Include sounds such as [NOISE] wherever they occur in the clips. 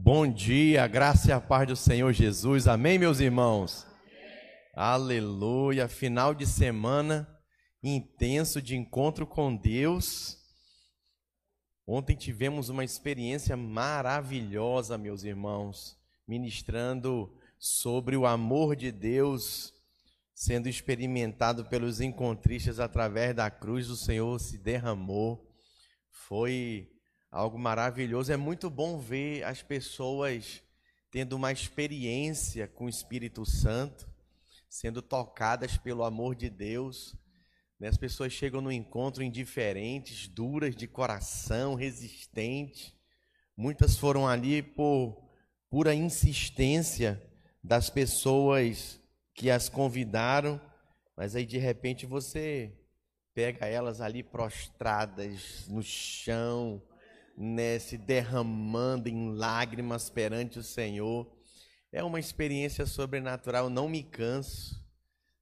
Bom dia, graça e a paz do Senhor Jesus. Amém, meus irmãos? Aleluia. Final de semana intenso de encontro com Deus. Ontem tivemos uma experiência maravilhosa, meus irmãos, ministrando sobre o amor de Deus sendo experimentado pelos encontristas através da cruz do Senhor se derramou. Foi algo maravilhoso. É muito bom ver as pessoas tendo uma experiência com o Espírito Santo, sendo tocadas pelo amor de Deus. Né? As pessoas chegam no encontro indiferentes, duras de coração, resistentes. Muitas foram ali por pura insistência das pessoas que as convidaram, mas aí de repente você pega elas ali prostradas no chão, né, se derramando em lágrimas perante o Senhor. É uma experiência sobrenatural, não me canso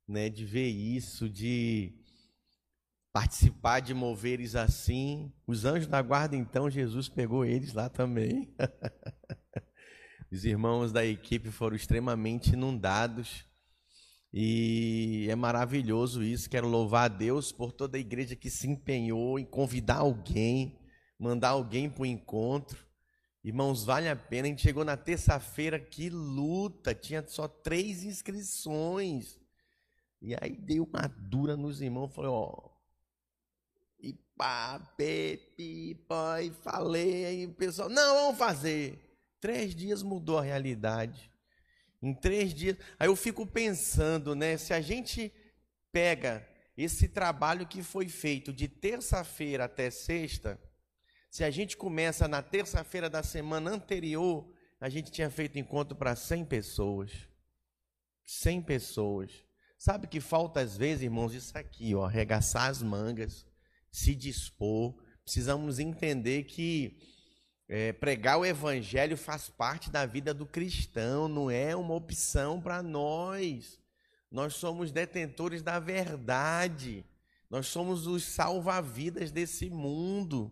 né, de ver isso, de participar de moveres assim. Os anjos da guarda, então, Jesus pegou eles lá também. [LAUGHS] Os irmãos da equipe foram extremamente inundados. E é maravilhoso isso. Quero louvar a Deus por toda a igreja que se empenhou em convidar alguém mandar alguém para o encontro. Irmãos, vale a pena. A gente chegou na terça-feira, que luta! Tinha só três inscrições. E aí dei uma dura nos irmãos. Falei, ó. E pá, pepe, pai, falei. Aí o pessoal, não, vamos fazer. Três dias mudou a realidade. Em três dias. Aí eu fico pensando, né? Se a gente pega esse trabalho que foi feito de terça-feira até sexta se a gente começa na terça-feira da semana anterior, a gente tinha feito encontro para 100 pessoas. 100 pessoas. Sabe que falta às vezes, irmãos, isso aqui, ó, arregaçar as mangas, se dispor. Precisamos entender que é, pregar o evangelho faz parte da vida do cristão, não é uma opção para nós. Nós somos detentores da verdade. Nós somos os salva-vidas desse mundo.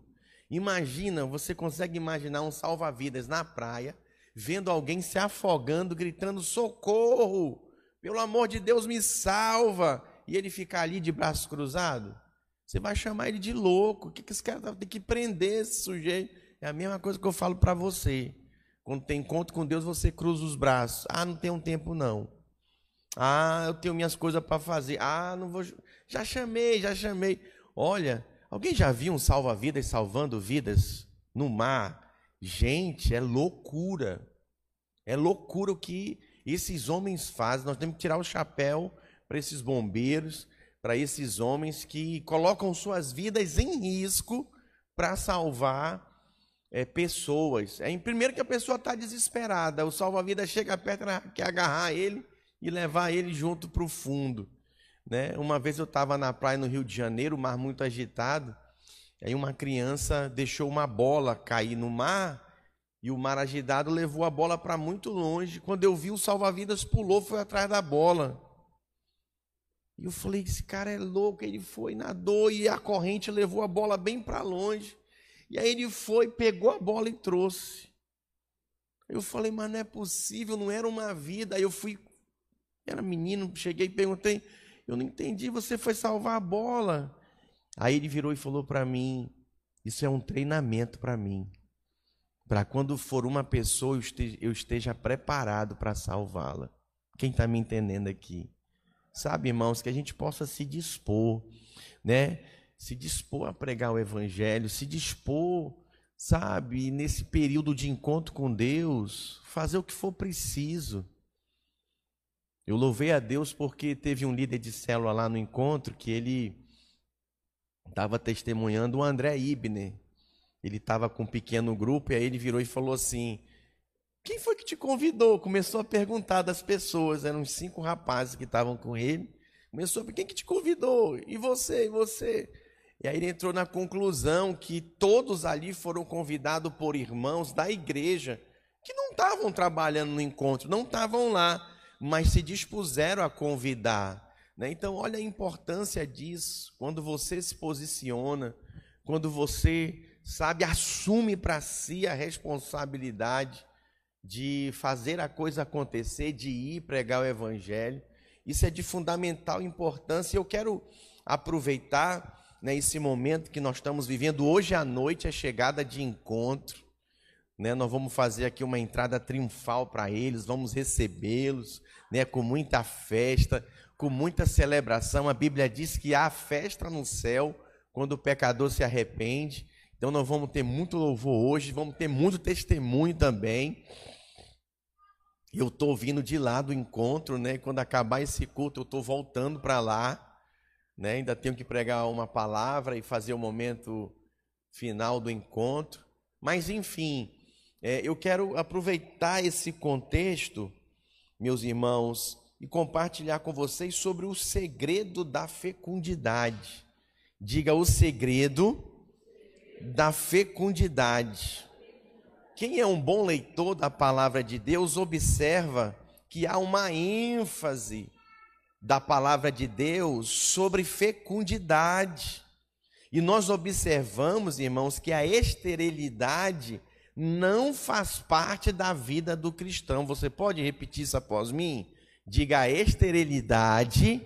Imagina, você consegue imaginar um salva-vidas na praia, vendo alguém se afogando, gritando: socorro! Pelo amor de Deus, me salva! E ele ficar ali de braços cruzados? Você vai chamar ele de louco. O que, que esse cara tem que prender esse sujeito? É a mesma coisa que eu falo para você. Quando tem encontro com Deus, você cruza os braços. Ah, não tenho tempo não. Ah, eu tenho minhas coisas para fazer. Ah, não vou. Já chamei, já chamei. Olha, Alguém já viu um salva-vidas salvando vidas no mar? Gente, é loucura. É loucura o que esses homens fazem. Nós temos que tirar o chapéu para esses bombeiros, para esses homens que colocam suas vidas em risco para salvar é, pessoas. É, primeiro que a pessoa está desesperada, o salva-vidas chega perto, quer agarrar ele e levar ele junto para o fundo. Né? Uma vez eu estava na praia no Rio de Janeiro, o mar muito agitado, aí uma criança deixou uma bola cair no mar e o mar agitado levou a bola para muito longe. Quando eu vi o salva-vidas pulou, foi atrás da bola. E eu falei, esse cara é louco, ele foi, nadou e a corrente levou a bola bem para longe. E aí ele foi, pegou a bola e trouxe. Eu falei, mas não é possível, não era uma vida. Aí eu fui, era menino, cheguei e perguntei, eu não entendi, você foi salvar a bola. Aí ele virou e falou para mim: Isso é um treinamento para mim. Para quando for uma pessoa, eu esteja, eu esteja preparado para salvá-la. Quem está me entendendo aqui? Sabe, irmãos, que a gente possa se dispor, né? Se dispor a pregar o evangelho, se dispor, sabe, nesse período de encontro com Deus, fazer o que for preciso. Eu louvei a Deus porque teve um líder de célula lá no encontro que ele estava testemunhando o André Ibner. Ele estava com um pequeno grupo e aí ele virou e falou assim: Quem foi que te convidou? Começou a perguntar das pessoas, eram cinco rapazes que estavam com ele. Começou a quem que te convidou? E você, e você? E aí ele entrou na conclusão que todos ali foram convidados por irmãos da igreja que não estavam trabalhando no encontro, não estavam lá mas se dispuseram a convidar. Né? Então, olha a importância disso. Quando você se posiciona, quando você, sabe, assume para si a responsabilidade de fazer a coisa acontecer, de ir pregar o evangelho. Isso é de fundamental importância. Eu quero aproveitar né, esse momento que nós estamos vivendo hoje à noite, a chegada de encontro. Né, nós vamos fazer aqui uma entrada triunfal para eles, vamos recebê-los né, com muita festa, com muita celebração. A Bíblia diz que há festa no céu quando o pecador se arrepende. Então nós vamos ter muito louvor hoje, vamos ter muito testemunho também. Eu estou vindo de lá do encontro, né? Quando acabar esse culto, eu estou voltando para lá, né? Ainda tenho que pregar uma palavra e fazer o momento final do encontro. Mas enfim, é, eu quero aproveitar esse contexto, meus irmãos, e compartilhar com vocês sobre o segredo da fecundidade. Diga o segredo da fecundidade. Quem é um bom leitor da palavra de Deus observa que há uma ênfase da palavra de Deus sobre fecundidade. E nós observamos, irmãos, que a esterilidade não faz parte da vida do cristão. Você pode repetir isso após mim? Diga: a esterilidade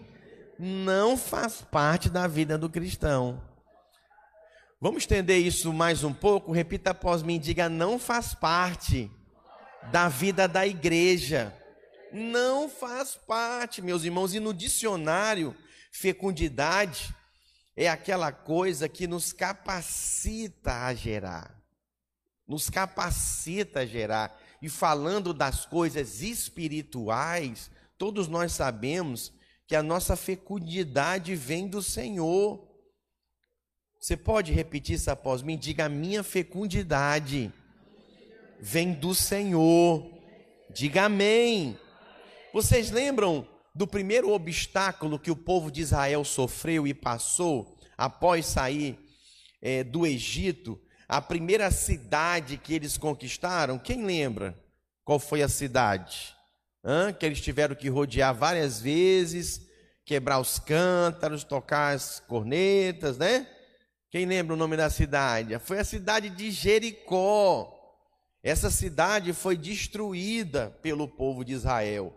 não faz parte da vida do cristão. Vamos estender isso mais um pouco? Repita após mim, diga: não faz parte da vida da igreja. Não faz parte, meus irmãos. E no dicionário, fecundidade é aquela coisa que nos capacita a gerar. Nos capacita a gerar. E falando das coisas espirituais, todos nós sabemos que a nossa fecundidade vem do Senhor. Você pode repetir isso após mim? Diga: a minha fecundidade vem do Senhor. Diga amém. Vocês lembram do primeiro obstáculo que o povo de Israel sofreu e passou após sair é, do Egito? A primeira cidade que eles conquistaram? Quem lembra? Qual foi a cidade? Hã? Que eles tiveram que rodear várias vezes, quebrar os cântaros, tocar as cornetas, né? Quem lembra o nome da cidade? Foi a cidade de Jericó. Essa cidade foi destruída pelo povo de Israel.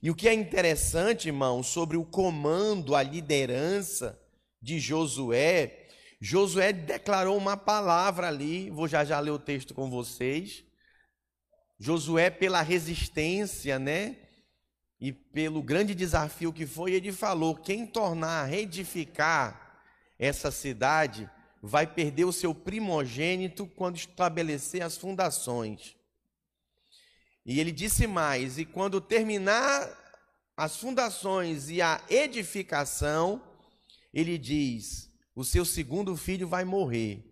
E o que é interessante, irmão, sobre o comando, a liderança de Josué, Josué declarou uma palavra ali, vou já já ler o texto com vocês. Josué, pela resistência, né? E pelo grande desafio que foi, ele falou: quem tornar a reedificar essa cidade vai perder o seu primogênito quando estabelecer as fundações. E ele disse mais: e quando terminar as fundações e a edificação, ele diz: o seu segundo filho vai morrer.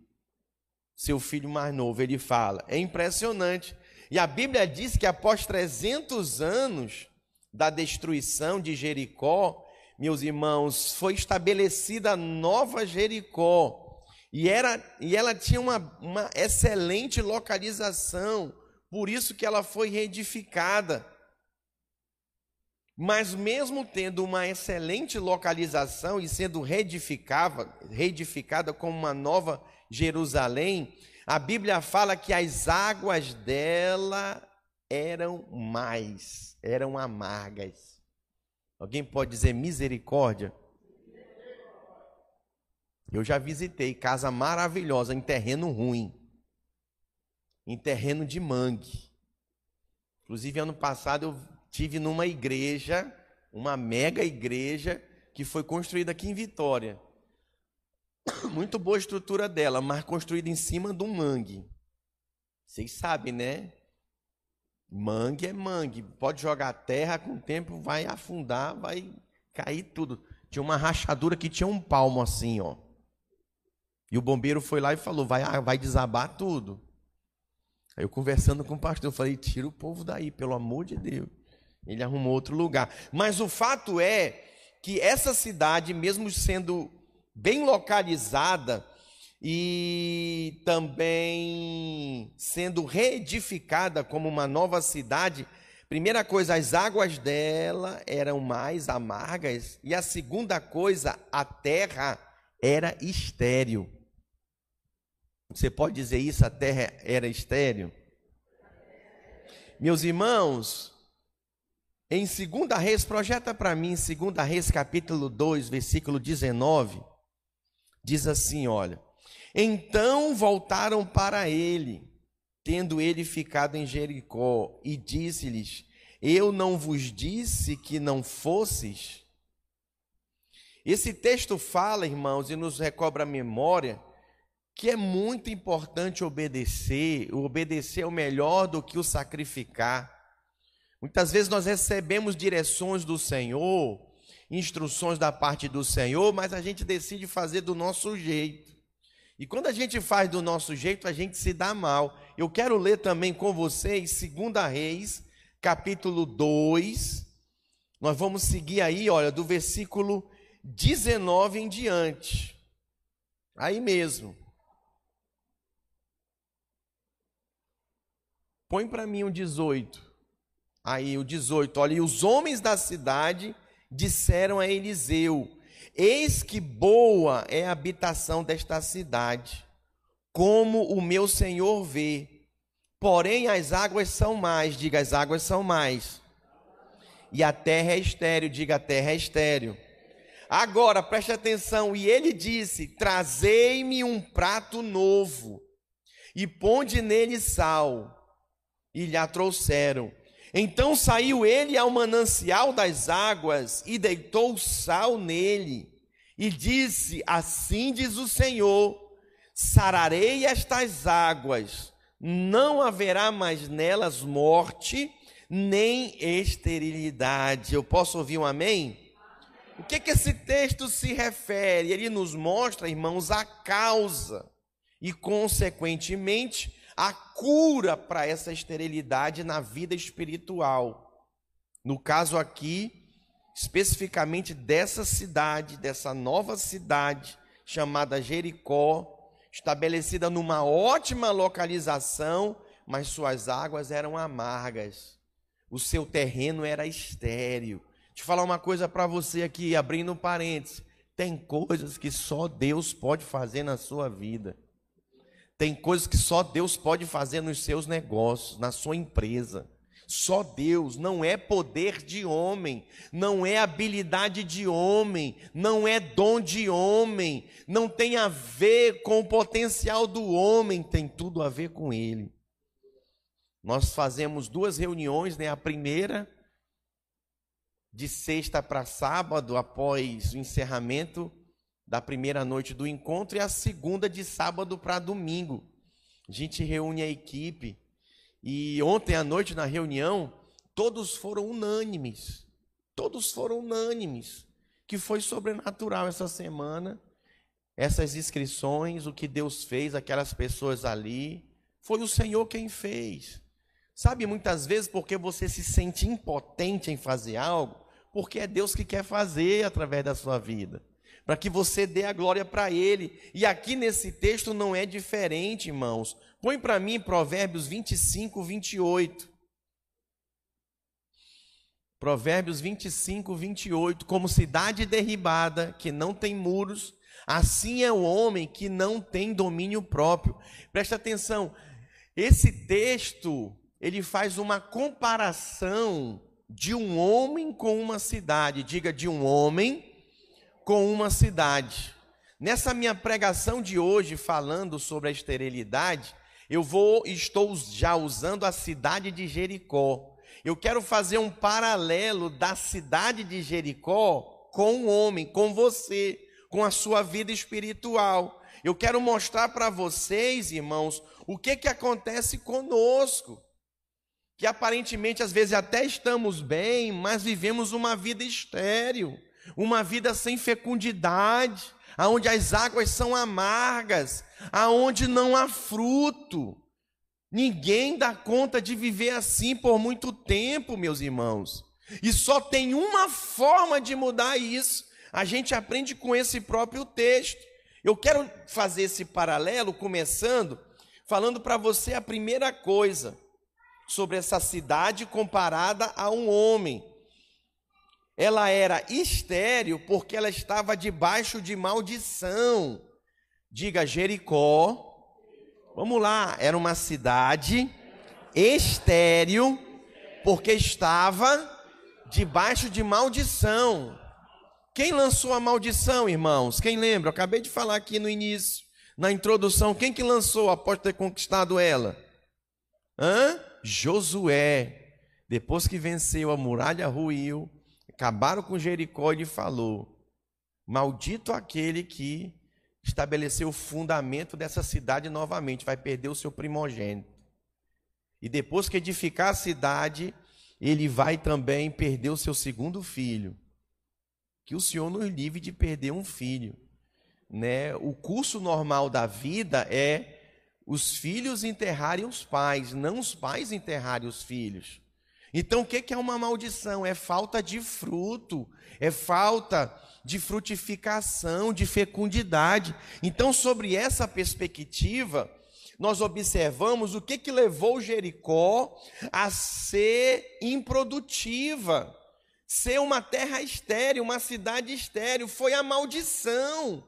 Seu filho mais novo, ele fala. É impressionante. E a Bíblia diz que após 300 anos da destruição de Jericó, meus irmãos, foi estabelecida nova Jericó. E, era, e ela tinha uma, uma excelente localização, por isso que ela foi reedificada. Mas mesmo tendo uma excelente localização e sendo reedificada, como uma nova Jerusalém, a Bíblia fala que as águas dela eram mais, eram amargas. Alguém pode dizer misericórdia? Eu já visitei casa maravilhosa em terreno ruim, em terreno de mangue. Inclusive, ano passado eu tive numa igreja, uma mega igreja, que foi construída aqui em Vitória. [COUGHS] Muito boa a estrutura dela, mas construída em cima de um mangue. Vocês sabem, né? Mangue é mangue. Pode jogar terra, com o tempo vai afundar, vai cair tudo. Tinha uma rachadura que tinha um palmo assim, ó. E o bombeiro foi lá e falou: vai, vai desabar tudo. Aí eu conversando com o pastor, eu falei: tira o povo daí, pelo amor de Deus. Ele arrumou outro lugar. Mas o fato é que essa cidade, mesmo sendo bem localizada, e também sendo reedificada como uma nova cidade. Primeira coisa, as águas dela eram mais amargas, e a segunda coisa, a terra era estéril. Você pode dizer isso? A terra era estéril? Meus irmãos, em 2 Reis, projeta para mim, 2 Reis capítulo 2, versículo 19, diz assim: olha. Então voltaram para ele, tendo ele ficado em Jericó, e disse-lhes: Eu não vos disse que não fosses? Esse texto fala, irmãos, e nos recobra a memória, que é muito importante obedecer, obedecer é o melhor do que o sacrificar. Muitas vezes nós recebemos direções do Senhor, instruções da parte do Senhor, mas a gente decide fazer do nosso jeito. E quando a gente faz do nosso jeito, a gente se dá mal. Eu quero ler também com vocês 2 Reis, capítulo 2. Nós vamos seguir aí, olha, do versículo 19 em diante. Aí mesmo. Põe para mim o 18. Aí o 18, olha, e os homens da cidade disseram a Eliseu: Eis que boa é a habitação desta cidade, como o meu senhor vê. Porém, as águas são mais, diga as águas são mais. E a terra é estéreo, diga a terra é estéreo. Agora, preste atenção, e ele disse: Trazei-me um prato novo, e ponde nele sal. E lhe a trouxeram. Então saiu ele ao manancial das águas e deitou sal nele, e disse: Assim diz o Senhor: sararei estas águas, não haverá mais nelas morte, nem esterilidade. Eu posso ouvir um amém? O que, que esse texto se refere? Ele nos mostra, irmãos, a causa e, consequentemente, a cura para essa esterilidade na vida espiritual. No caso aqui, especificamente dessa cidade, dessa nova cidade chamada Jericó, estabelecida numa ótima localização, mas suas águas eram amargas. O seu terreno era estéril. Eu falar uma coisa para você aqui, abrindo parênteses. Tem coisas que só Deus pode fazer na sua vida. Tem coisas que só Deus pode fazer nos seus negócios, na sua empresa. Só Deus, não é poder de homem, não é habilidade de homem, não é dom de homem, não tem a ver com o potencial do homem, tem tudo a ver com ele. Nós fazemos duas reuniões, né? A primeira de sexta para sábado, após o encerramento da primeira noite do encontro e a segunda de sábado para domingo. A gente reúne a equipe e ontem à noite na reunião todos foram unânimes. Todos foram unânimes que foi sobrenatural essa semana. Essas inscrições, o que Deus fez, aquelas pessoas ali, foi o Senhor quem fez. Sabe muitas vezes porque você se sente impotente em fazer algo, porque é Deus que quer fazer através da sua vida para que você dê a glória para Ele. E aqui nesse texto não é diferente, irmãos. Põe para mim Provérbios 25, 28. Provérbios 25, 28. Como cidade derribada, que não tem muros, assim é o homem que não tem domínio próprio. Presta atenção, esse texto, ele faz uma comparação de um homem com uma cidade. Diga, de um homem com uma cidade. Nessa minha pregação de hoje, falando sobre a esterilidade, eu vou estou já usando a cidade de Jericó. Eu quero fazer um paralelo da cidade de Jericó com o homem, com você, com a sua vida espiritual. Eu quero mostrar para vocês, irmãos, o que que acontece conosco. Que aparentemente às vezes até estamos bem, mas vivemos uma vida estéril uma vida sem fecundidade, aonde as águas são amargas, aonde não há fruto. Ninguém dá conta de viver assim por muito tempo, meus irmãos. E só tem uma forma de mudar isso. A gente aprende com esse próprio texto. Eu quero fazer esse paralelo começando falando para você a primeira coisa sobre essa cidade comparada a um homem ela era estéril porque ela estava debaixo de maldição. Diga Jericó. Vamos lá, era uma cidade estéril porque estava debaixo de maldição. Quem lançou a maldição, irmãos? Quem lembra? Eu acabei de falar aqui no início, na introdução. Quem que lançou após ter conquistado ela? Hã? Josué. Depois que venceu, a muralha ruiu, acabaram com Jericó e falou: Maldito aquele que estabeleceu o fundamento dessa cidade novamente, vai perder o seu primogênito. E depois que edificar a cidade, ele vai também perder o seu segundo filho. Que o Senhor nos livre de perder um filho. Né? O curso normal da vida é os filhos enterrarem os pais, não os pais enterrarem os filhos. Então, o que é uma maldição? É falta de fruto, é falta de frutificação, de fecundidade. Então, sobre essa perspectiva, nós observamos o que, que levou Jericó a ser improdutiva, ser uma terra estéril, uma cidade estéril. Foi a maldição.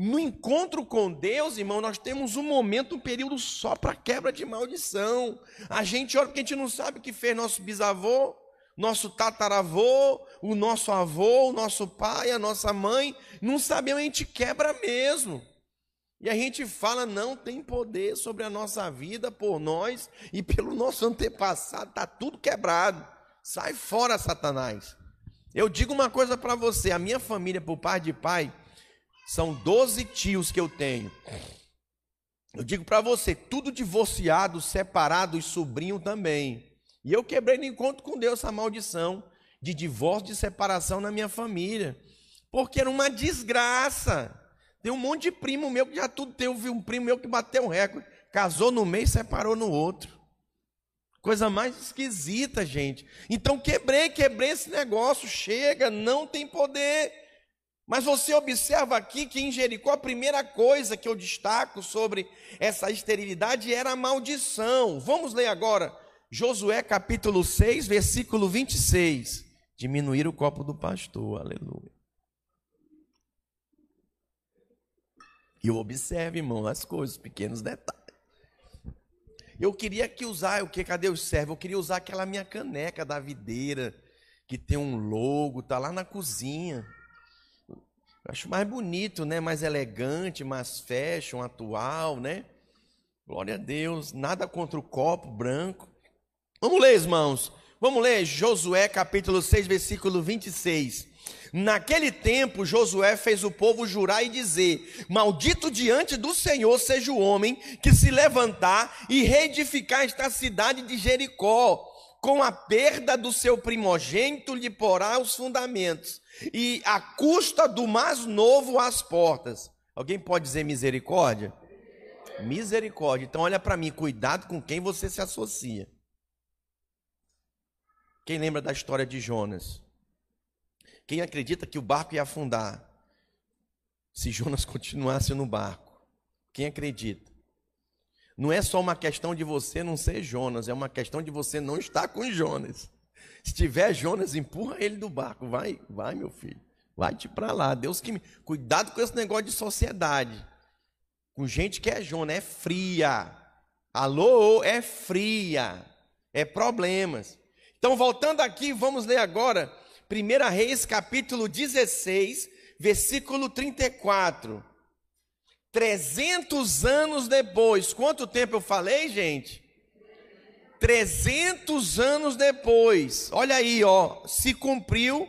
No encontro com Deus, irmão, nós temos um momento, um período só para quebra de maldição. A gente olha porque a gente não sabe o que fez nosso bisavô, nosso tataravô, o nosso avô, o nosso pai, a nossa mãe. Não sabemos, a gente quebra mesmo. E a gente fala, não tem poder sobre a nossa vida por nós e pelo nosso antepassado, está tudo quebrado. Sai fora, Satanás. Eu digo uma coisa para você: a minha família, por pai de pai, são 12 tios que eu tenho. Eu digo para você, tudo divorciado, separado e sobrinho também. E eu quebrei no encontro com Deus essa maldição de divórcio, de separação na minha família. Porque era uma desgraça. Tem um monte de primo meu que já tudo tem. Um primo meu que bateu um recorde. Casou no e separou no outro. Coisa mais esquisita, gente. Então quebrei, quebrei esse negócio. Chega, não tem poder. Mas você observa aqui que em Jericó a primeira coisa que eu destaco sobre essa esterilidade era a maldição. Vamos ler agora Josué capítulo 6, versículo 26. Diminuir o copo do pastor, aleluia. E eu observo, irmão, as coisas, pequenos detalhes. Eu queria que usar, o que cadê o servo? Eu queria usar aquela minha caneca da videira, que tem um logo, tá lá na cozinha. Acho mais bonito, né? Mais elegante, mais fashion, atual, né? Glória a Deus. Nada contra o copo branco. Vamos ler, irmãos. Vamos ler Josué capítulo 6, versículo 26. Naquele tempo, Josué fez o povo jurar e dizer: Maldito diante do Senhor seja o homem que se levantar e reedificar esta cidade de Jericó. Com a perda do seu primogênito lhe porá os fundamentos, e a custa do mais novo as portas. Alguém pode dizer misericórdia? Misericórdia. Então, olha para mim, cuidado com quem você se associa. Quem lembra da história de Jonas? Quem acredita que o barco ia afundar se Jonas [LAUGHS] continuasse no barco? Quem acredita? Não é só uma questão de você não ser Jonas, é uma questão de você não estar com Jonas. Se tiver Jonas, empurra ele do barco. Vai, vai, meu filho. Vai-te para lá. Deus que me. Cuidado com esse negócio de sociedade. Com gente que é Jonas, é fria. Alô, é fria. É problemas. Então, voltando aqui, vamos ler agora 1 Reis, capítulo 16, versículo 34. 300 anos depois, quanto tempo eu falei, gente? 300 anos depois, olha aí, ó, se cumpriu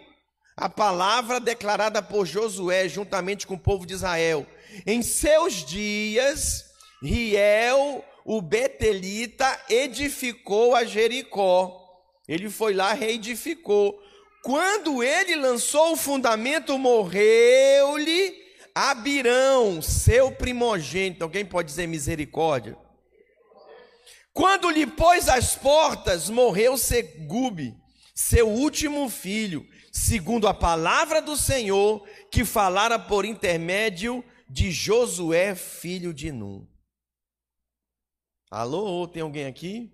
a palavra declarada por Josué juntamente com o povo de Israel. Em seus dias, Riel, o Betelita, edificou a Jericó ele foi lá, reedificou. Quando ele lançou o fundamento, morreu-lhe Abirão, seu primogênito. Alguém pode dizer misericórdia? Quando lhe pôs as portas, morreu Segube, seu último filho, segundo a palavra do Senhor, que falara por intermédio de Josué, filho de Num. Alô, tem alguém aqui?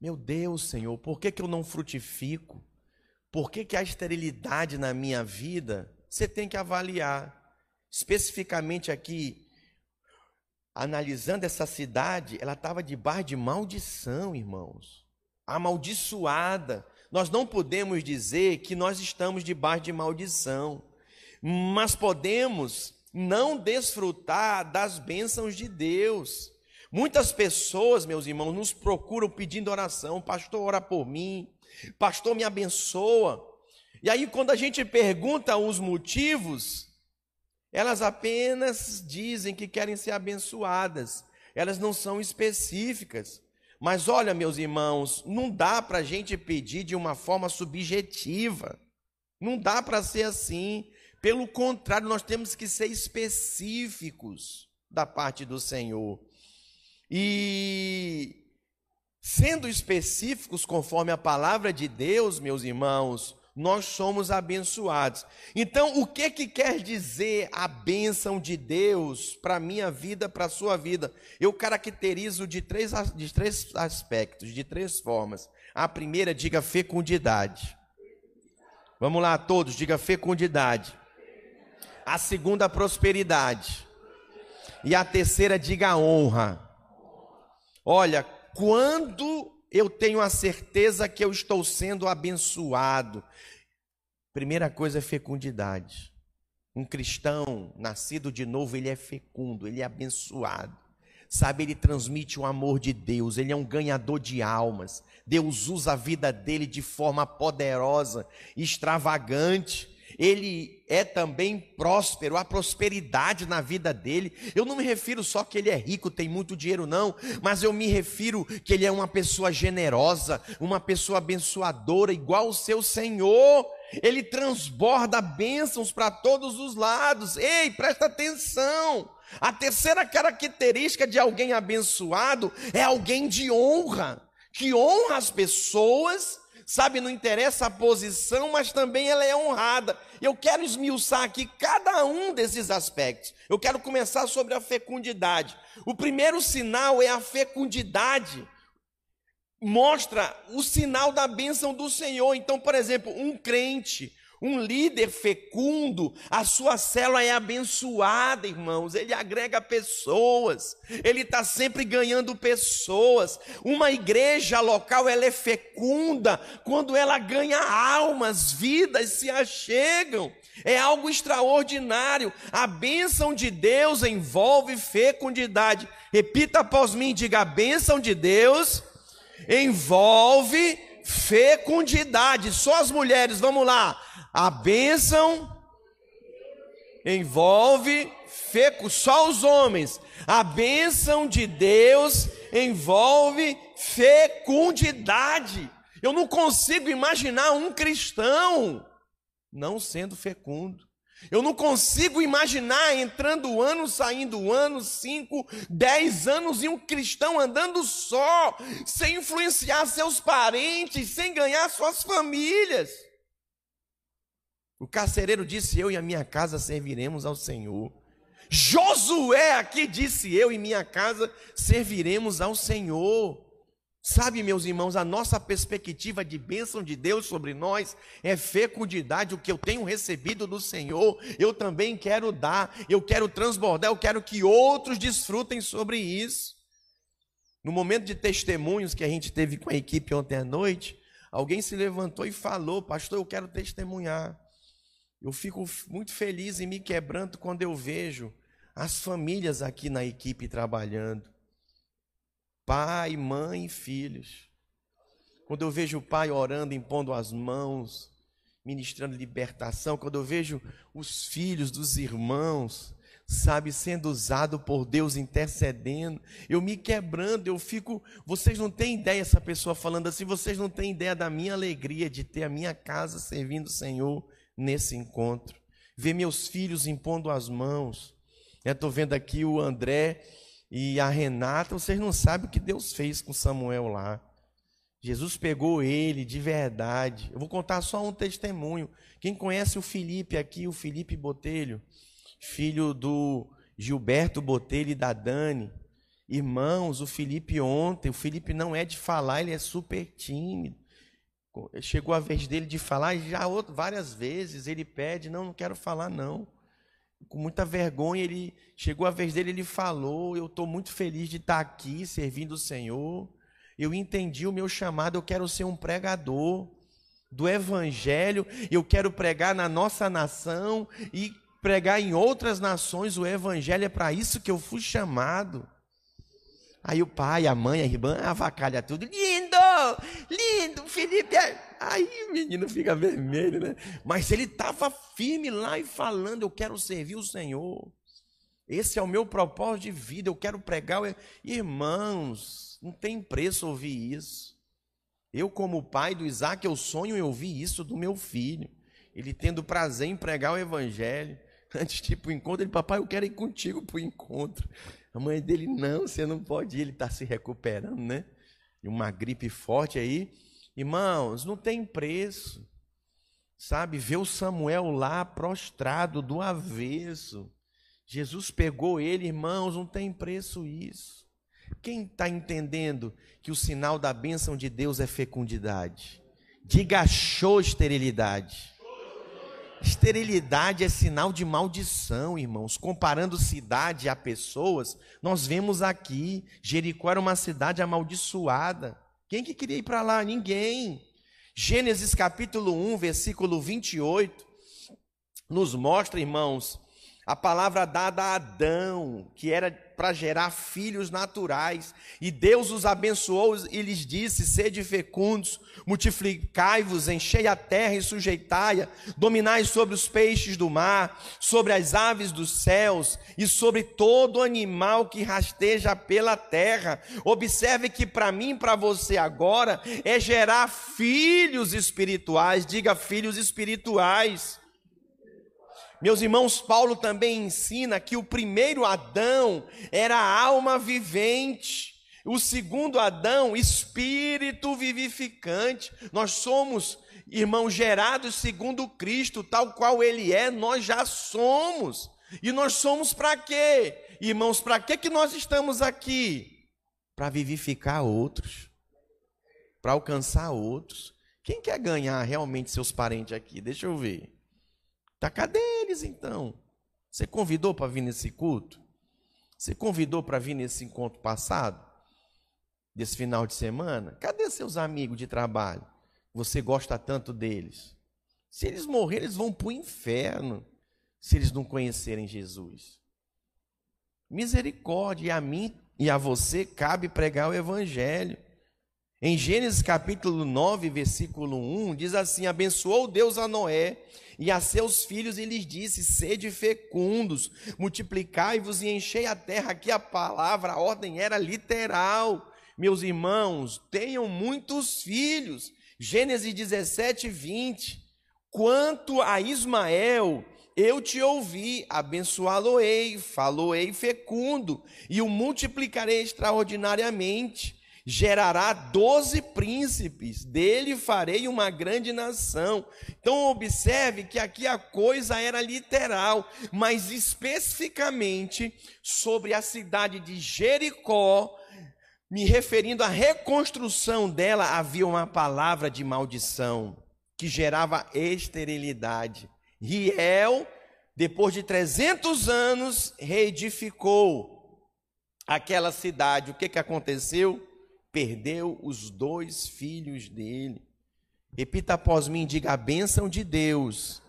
Meu Deus, Senhor, por que, que eu não frutifico? Por que, que há esterilidade na minha vida? Você tem que avaliar. Especificamente aqui, analisando essa cidade, ela estava debaixo de maldição, irmãos. amaldiçoada. Nós não podemos dizer que nós estamos debaixo de maldição, mas podemos não desfrutar das bênçãos de Deus. Muitas pessoas, meus irmãos, nos procuram pedindo oração, pastor, ora por mim, pastor, me abençoa. E aí, quando a gente pergunta os motivos, elas apenas dizem que querem ser abençoadas, elas não são específicas. Mas olha, meus irmãos, não dá para a gente pedir de uma forma subjetiva, não dá para ser assim. Pelo contrário, nós temos que ser específicos da parte do Senhor. E sendo específicos conforme a palavra de Deus, meus irmãos, nós somos abençoados. Então, o que que quer dizer a bênção de Deus para a minha vida, para a sua vida? Eu caracterizo de três, de três aspectos, de três formas. A primeira, diga fecundidade. Vamos lá, todos, diga fecundidade a segunda, prosperidade. E a terceira, diga honra. Olha, quando eu tenho a certeza que eu estou sendo abençoado, primeira coisa é fecundidade. Um cristão nascido de novo, ele é fecundo, ele é abençoado. Sabe, ele transmite o amor de Deus, ele é um ganhador de almas. Deus usa a vida dele de forma poderosa, extravagante ele é também próspero, há prosperidade na vida dele. Eu não me refiro só que ele é rico, tem muito dinheiro, não, mas eu me refiro que ele é uma pessoa generosa, uma pessoa abençoadora, igual o seu Senhor. Ele transborda bênçãos para todos os lados. Ei, presta atenção. A terceira característica de alguém abençoado é alguém de honra, que honra as pessoas sabe, não interessa a posição, mas também ela é honrada. Eu quero esmiuçar aqui cada um desses aspectos. Eu quero começar sobre a fecundidade. O primeiro sinal é a fecundidade. Mostra o sinal da bênção do Senhor. Então, por exemplo, um crente, um líder fecundo, a sua célula é abençoada, irmãos. Ele agrega pessoas, ele está sempre ganhando pessoas. Uma igreja local ela é fecunda quando ela ganha almas, vidas se achegam. É algo extraordinário. A bênção de Deus envolve fecundidade. Repita após mim, diga: a bênção de Deus envolve fecundidade. Só as mulheres, vamos lá. A bênção envolve feco, só os homens. A bênção de Deus envolve fecundidade. Eu não consigo imaginar um cristão não sendo fecundo. Eu não consigo imaginar entrando ano, saindo ano, cinco, dez anos e um cristão andando só, sem influenciar seus parentes, sem ganhar suas famílias. O carcereiro disse: Eu e a minha casa serviremos ao Senhor. Josué aqui disse: Eu e minha casa serviremos ao Senhor. Sabe, meus irmãos, a nossa perspectiva de bênção de Deus sobre nós é fecundidade, o que eu tenho recebido do Senhor, eu também quero dar, eu quero transbordar, eu quero que outros desfrutem sobre isso. No momento de testemunhos que a gente teve com a equipe ontem à noite, alguém se levantou e falou: Pastor, eu quero testemunhar. Eu fico muito feliz e me quebrando quando eu vejo as famílias aqui na equipe trabalhando. Pai, mãe e filhos. Quando eu vejo o pai orando, impondo as mãos, ministrando libertação, quando eu vejo os filhos dos irmãos, sabe, sendo usado por Deus intercedendo, eu me quebrando, eu fico, vocês não têm ideia essa pessoa falando assim, vocês não têm ideia da minha alegria de ter a minha casa servindo o Senhor nesse encontro. Ver meus filhos impondo as mãos. Estou vendo aqui o André e a Renata. Vocês não sabem o que Deus fez com Samuel lá. Jesus pegou ele de verdade. Eu vou contar só um testemunho. Quem conhece o Felipe aqui, o Felipe Botelho, filho do Gilberto Botelho e da Dani. Irmãos, o Felipe ontem, o Felipe não é de falar, ele é super tímido. Chegou a vez dele de falar, e já outro, várias vezes ele pede, não, não quero falar não. Com muita vergonha, ele chegou a vez dele, ele falou, eu estou muito feliz de estar aqui servindo o Senhor. Eu entendi o meu chamado, eu quero ser um pregador do evangelho, eu quero pregar na nossa nação e pregar em outras nações o evangelho, é para isso que eu fui chamado. Aí o pai, a mãe, a irmã avacalha tudo. Lindo! Lindo, Felipe! Aí o menino fica vermelho, né? Mas ele estava firme lá e falando: Eu quero servir o Senhor. Esse é o meu propósito de vida. Eu quero pregar. Irmãos, não tem preço ouvir isso. Eu, como pai do Isaac, eu sonho em ouvir isso do meu filho. Ele tendo prazer em pregar o evangelho. Antes de ir para o encontro, ele, papai, eu quero ir contigo para o encontro. A mãe dele, não, você não pode ir, ele está se recuperando, né? E uma gripe forte aí. Irmãos, não tem preço. Sabe, ver o Samuel lá prostrado do avesso. Jesus pegou ele, irmãos, não tem preço isso. Quem está entendendo que o sinal da bênção de Deus é fecundidade? Diga achou esterilidade. Esterilidade é sinal de maldição, irmãos. Comparando cidade a pessoas, nós vemos aqui, Jericó era uma cidade amaldiçoada. Quem que queria ir para lá? Ninguém. Gênesis capítulo 1, versículo 28, nos mostra, irmãos, a palavra dada a Adão, que era para gerar filhos naturais, e Deus os abençoou e lhes disse: Sede fecundos, multiplicai-vos, enchei a terra e sujeitai-a, dominai sobre os peixes do mar, sobre as aves dos céus e sobre todo animal que rasteja pela terra. Observe que para mim para você agora é gerar filhos espirituais, diga filhos espirituais. Meus irmãos, Paulo também ensina que o primeiro Adão era alma vivente, o segundo Adão, espírito vivificante. Nós somos, irmãos, gerados segundo Cristo, tal qual ele é, nós já somos. E nós somos para quê? Irmãos, para que que nós estamos aqui? Para vivificar outros. Para alcançar outros. Quem quer ganhar realmente seus parentes aqui? Deixa eu ver. Tá, cadê eles então? Você convidou para vir nesse culto? Você convidou para vir nesse encontro passado? Desse final de semana? Cadê seus amigos de trabalho? Você gosta tanto deles? Se eles morrerem, eles vão para o inferno. Se eles não conhecerem Jesus. Misericórdia, e a mim e a você cabe pregar o Evangelho. Em Gênesis capítulo 9, versículo 1, diz assim: Abençoou Deus a Noé e a seus filhos e lhes disse: Sede fecundos, multiplicai-vos e enchei a terra. Aqui a palavra, a ordem era literal. Meus irmãos, tenham muitos filhos. Gênesis 17, 20. Quanto a Ismael, eu te ouvi, abençoá-lo-ei, falou-ei fecundo, e o multiplicarei extraordinariamente gerará doze príncipes, dele farei uma grande nação. Então, observe que aqui a coisa era literal, mas especificamente sobre a cidade de Jericó, me referindo à reconstrução dela, havia uma palavra de maldição que gerava esterilidade. Riel, depois de 300 anos, reedificou aquela cidade. O que, que aconteceu? Perdeu os dois filhos dele. Repita após mim, diga: a bênção de Deus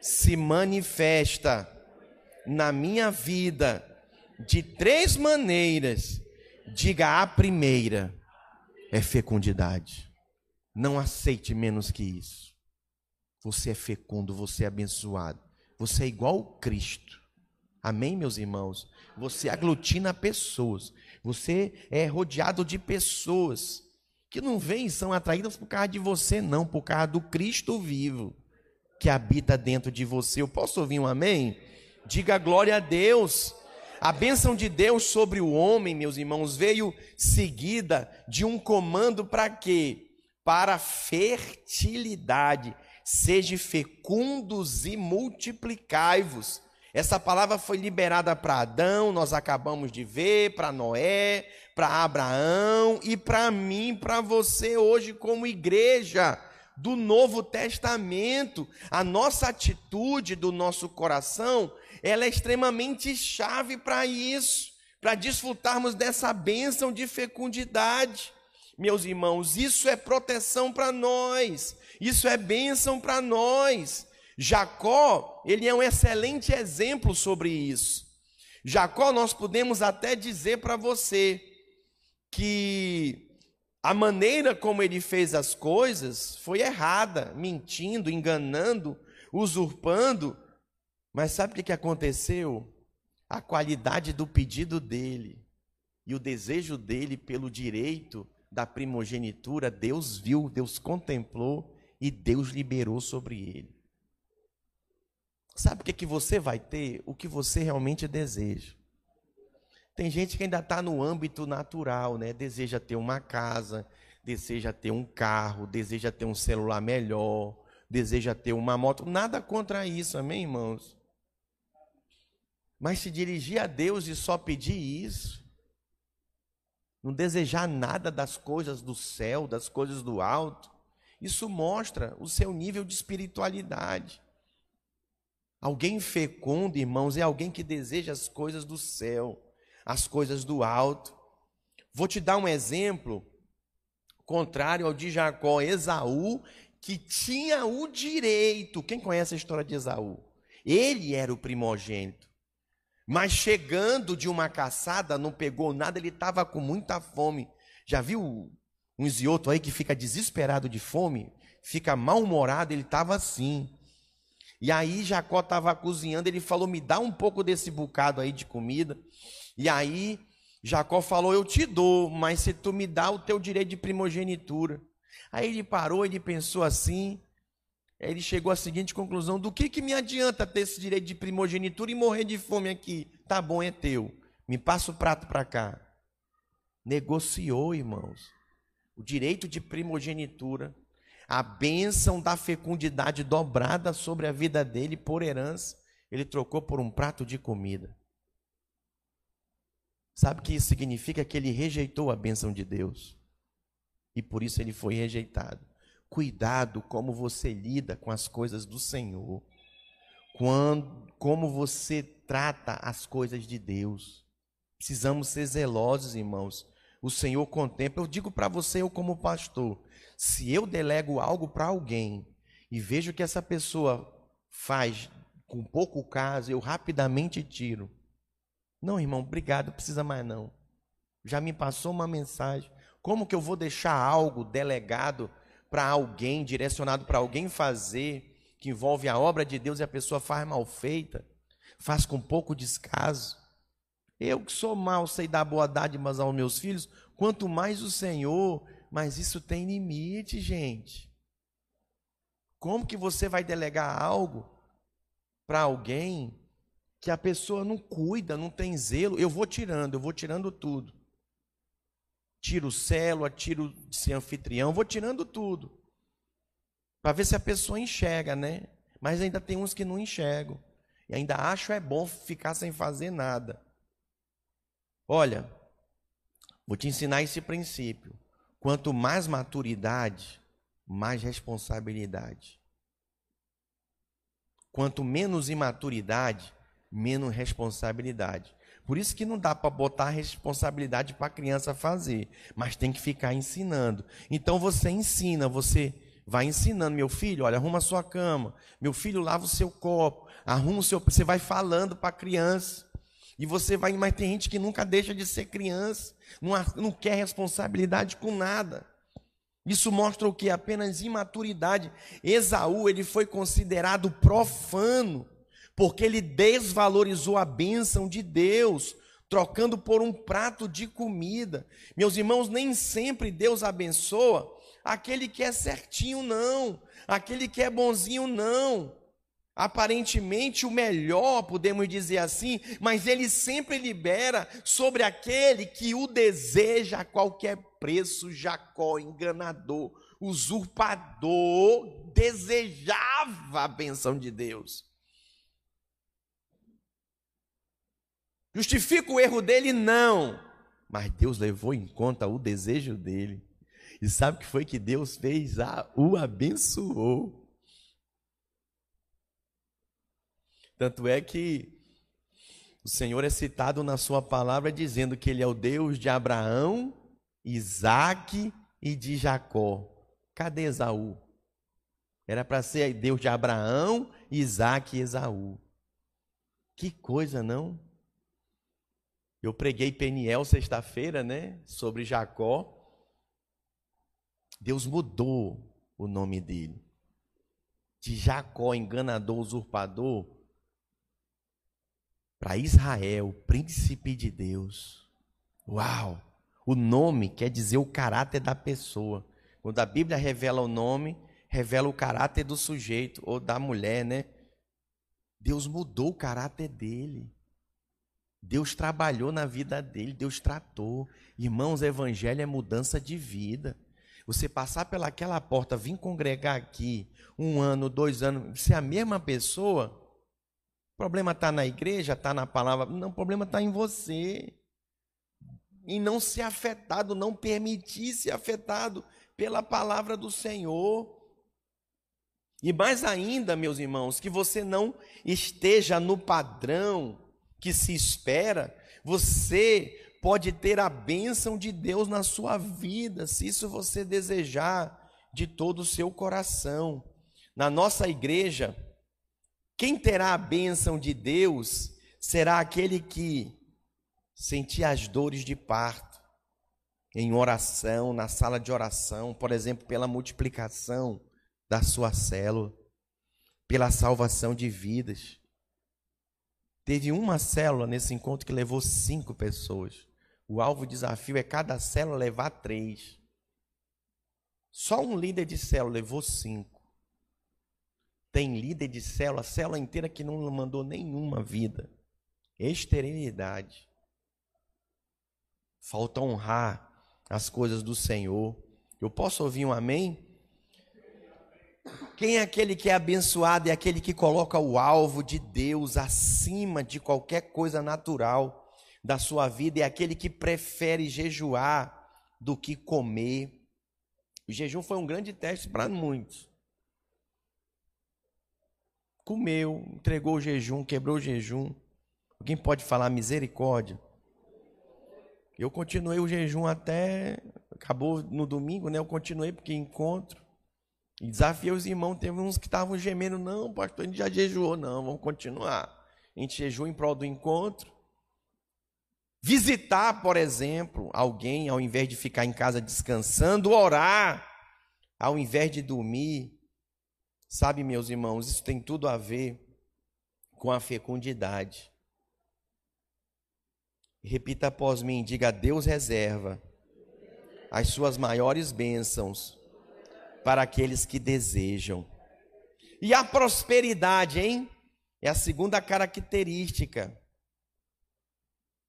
se manifesta na minha vida de três maneiras. Diga a primeira é fecundidade. Não aceite menos que isso. Você é fecundo, você é abençoado. Você é igual Cristo. Amém, meus irmãos? Você aglutina pessoas. Você é rodeado de pessoas que não vêm e são atraídas por causa de você, não, por causa do Cristo vivo que habita dentro de você. Eu posso ouvir um amém? Diga glória a Deus. A bênção de Deus sobre o homem, meus irmãos, veio seguida de um comando para quê? Para fertilidade. Seja fecundos e multiplicai-vos. Essa palavra foi liberada para Adão, nós acabamos de ver, para Noé, para Abraão e para mim, para você hoje, como igreja do Novo Testamento. A nossa atitude do nosso coração, ela é extremamente chave para isso, para desfrutarmos dessa bênção de fecundidade. meus irmãos, isso é proteção para nós, isso é bênção para nós. Jacó, ele é um excelente exemplo sobre isso. Jacó, nós podemos até dizer para você que a maneira como ele fez as coisas foi errada, mentindo, enganando, usurpando. Mas sabe o que aconteceu? A qualidade do pedido dele e o desejo dele pelo direito da primogenitura, Deus viu, Deus contemplou e Deus liberou sobre ele. Sabe o que, que você vai ter? O que você realmente deseja. Tem gente que ainda está no âmbito natural, né? Deseja ter uma casa, deseja ter um carro, deseja ter um celular melhor, deseja ter uma moto. Nada contra isso, amém, irmãos? Mas se dirigir a Deus e só pedir isso, não desejar nada das coisas do céu, das coisas do alto, isso mostra o seu nível de espiritualidade. Alguém fecundo, irmãos, é alguém que deseja as coisas do céu as coisas do alto. Vou te dar um exemplo contrário ao de Jacó, Esaú, que tinha o direito. Quem conhece a história de Esaú? Ele era o primogênito. Mas chegando de uma caçada, não pegou nada, ele estava com muita fome. Já viu um zioto aí que fica desesperado de fome? Fica mal-humorado, ele estava assim. E aí Jacó estava cozinhando, ele falou: Me dá um pouco desse bocado aí de comida. E aí Jacó falou: Eu te dou, mas se tu me dá o teu direito de primogenitura. Aí ele parou, ele pensou assim. Ele chegou à seguinte conclusão: do que, que me adianta ter esse direito de primogenitura e morrer de fome aqui? Tá bom, é teu. Me passa o prato para cá. Negociou, irmãos, o direito de primogenitura, a bênção da fecundidade dobrada sobre a vida dele por herança, ele trocou por um prato de comida. Sabe o que isso significa? Que ele rejeitou a bênção de Deus. E por isso ele foi rejeitado. Cuidado como você lida com as coisas do Senhor. Quando, como você trata as coisas de Deus. Precisamos ser zelosos, irmãos. O Senhor contempla. Eu digo para você, eu como pastor, se eu delego algo para alguém e vejo que essa pessoa faz com pouco caso, eu rapidamente tiro. Não, irmão, obrigado, precisa mais não. Já me passou uma mensagem. Como que eu vou deixar algo delegado para alguém, direcionado para alguém fazer, que envolve a obra de Deus e a pessoa faz mal feita, faz com pouco descaso? Eu que sou mal, sei dar boa dádivas aos meus filhos, quanto mais o Senhor, mas isso tem limite, gente. Como que você vai delegar algo para alguém que a pessoa não cuida, não tem zelo, eu vou tirando, eu vou tirando tudo. Tiro célula, tiro de ser anfitrião, vou tirando tudo. Para ver se a pessoa enxerga, né? Mas ainda tem uns que não enxergam. E ainda acho é bom ficar sem fazer nada. Olha, vou te ensinar esse princípio. Quanto mais maturidade, mais responsabilidade. Quanto menos imaturidade, menos responsabilidade. Por isso que não dá para botar responsabilidade para a criança fazer, mas tem que ficar ensinando. Então você ensina, você vai ensinando, meu filho, olha, arruma a sua cama, meu filho lava o seu copo, arruma o seu, você vai falando para a criança. E você vai, mas tem gente que nunca deixa de ser criança, não, quer responsabilidade com nada. Isso mostra o que? Apenas imaturidade. Esaú, ele foi considerado profano porque ele desvalorizou a bênção de Deus, trocando por um prato de comida. Meus irmãos, nem sempre Deus abençoa aquele que é certinho, não, aquele que é bonzinho, não. Aparentemente o melhor, podemos dizer assim, mas ele sempre libera sobre aquele que o deseja a qualquer preço. Jacó, enganador, usurpador, desejava a benção de Deus. Justifica o erro dele? Não. Mas Deus levou em conta o desejo dele. E sabe o que foi que Deus fez? Ah, o abençoou. Tanto é que o Senhor é citado na sua palavra dizendo que ele é o Deus de Abraão, Isaac e de Jacó. Cadê Esaú? Era para ser Deus de Abraão, Isaac e Esaú. Que coisa, não? Eu preguei Peniel sexta-feira, né? Sobre Jacó. Deus mudou o nome dele. De Jacó, enganador, usurpador, para Israel, príncipe de Deus. Uau! O nome quer dizer o caráter da pessoa. Quando a Bíblia revela o nome, revela o caráter do sujeito ou da mulher, né? Deus mudou o caráter dele. Deus trabalhou na vida dele, Deus tratou. Irmãos, evangelho é mudança de vida. Você passar pelaquela porta, vir congregar aqui, um ano, dois anos, ser a mesma pessoa, problema está na igreja, está na palavra. Não, o problema está em você. Em não ser afetado, não permitir ser afetado pela palavra do Senhor. E mais ainda, meus irmãos, que você não esteja no padrão que se espera, você pode ter a bênção de Deus na sua vida, se isso você desejar de todo o seu coração. Na nossa igreja, quem terá a bênção de Deus será aquele que sentir as dores de parto em oração, na sala de oração, por exemplo, pela multiplicação da sua célula, pela salvação de vidas. Teve uma célula nesse encontro que levou cinco pessoas. O alvo desafio é cada célula levar três. Só um líder de célula levou cinco. Tem líder de célula, célula inteira que não mandou nenhuma vida. Esterilidade. Falta honrar as coisas do Senhor. Eu posso ouvir um amém? Quem é aquele que é abençoado é aquele que coloca o alvo de Deus acima de qualquer coisa natural da sua vida é aquele que prefere jejuar do que comer. O jejum foi um grande teste para muitos. Comeu, entregou o jejum, quebrou o jejum. Alguém pode falar misericórdia? Eu continuei o jejum até. Acabou no domingo, né? Eu continuei porque encontro. E desafiei os irmãos. Teve uns que estavam gemendo. Não, pastor, a gente já jejuou. Não, vamos continuar. A gente jejuou em prol do encontro. Visitar, por exemplo, alguém ao invés de ficar em casa descansando, orar ao invés de dormir. Sabe, meus irmãos, isso tem tudo a ver com a fecundidade. Repita após mim, diga: Deus reserva as suas maiores bênçãos para aqueles que desejam. E a prosperidade, hein? É a segunda característica.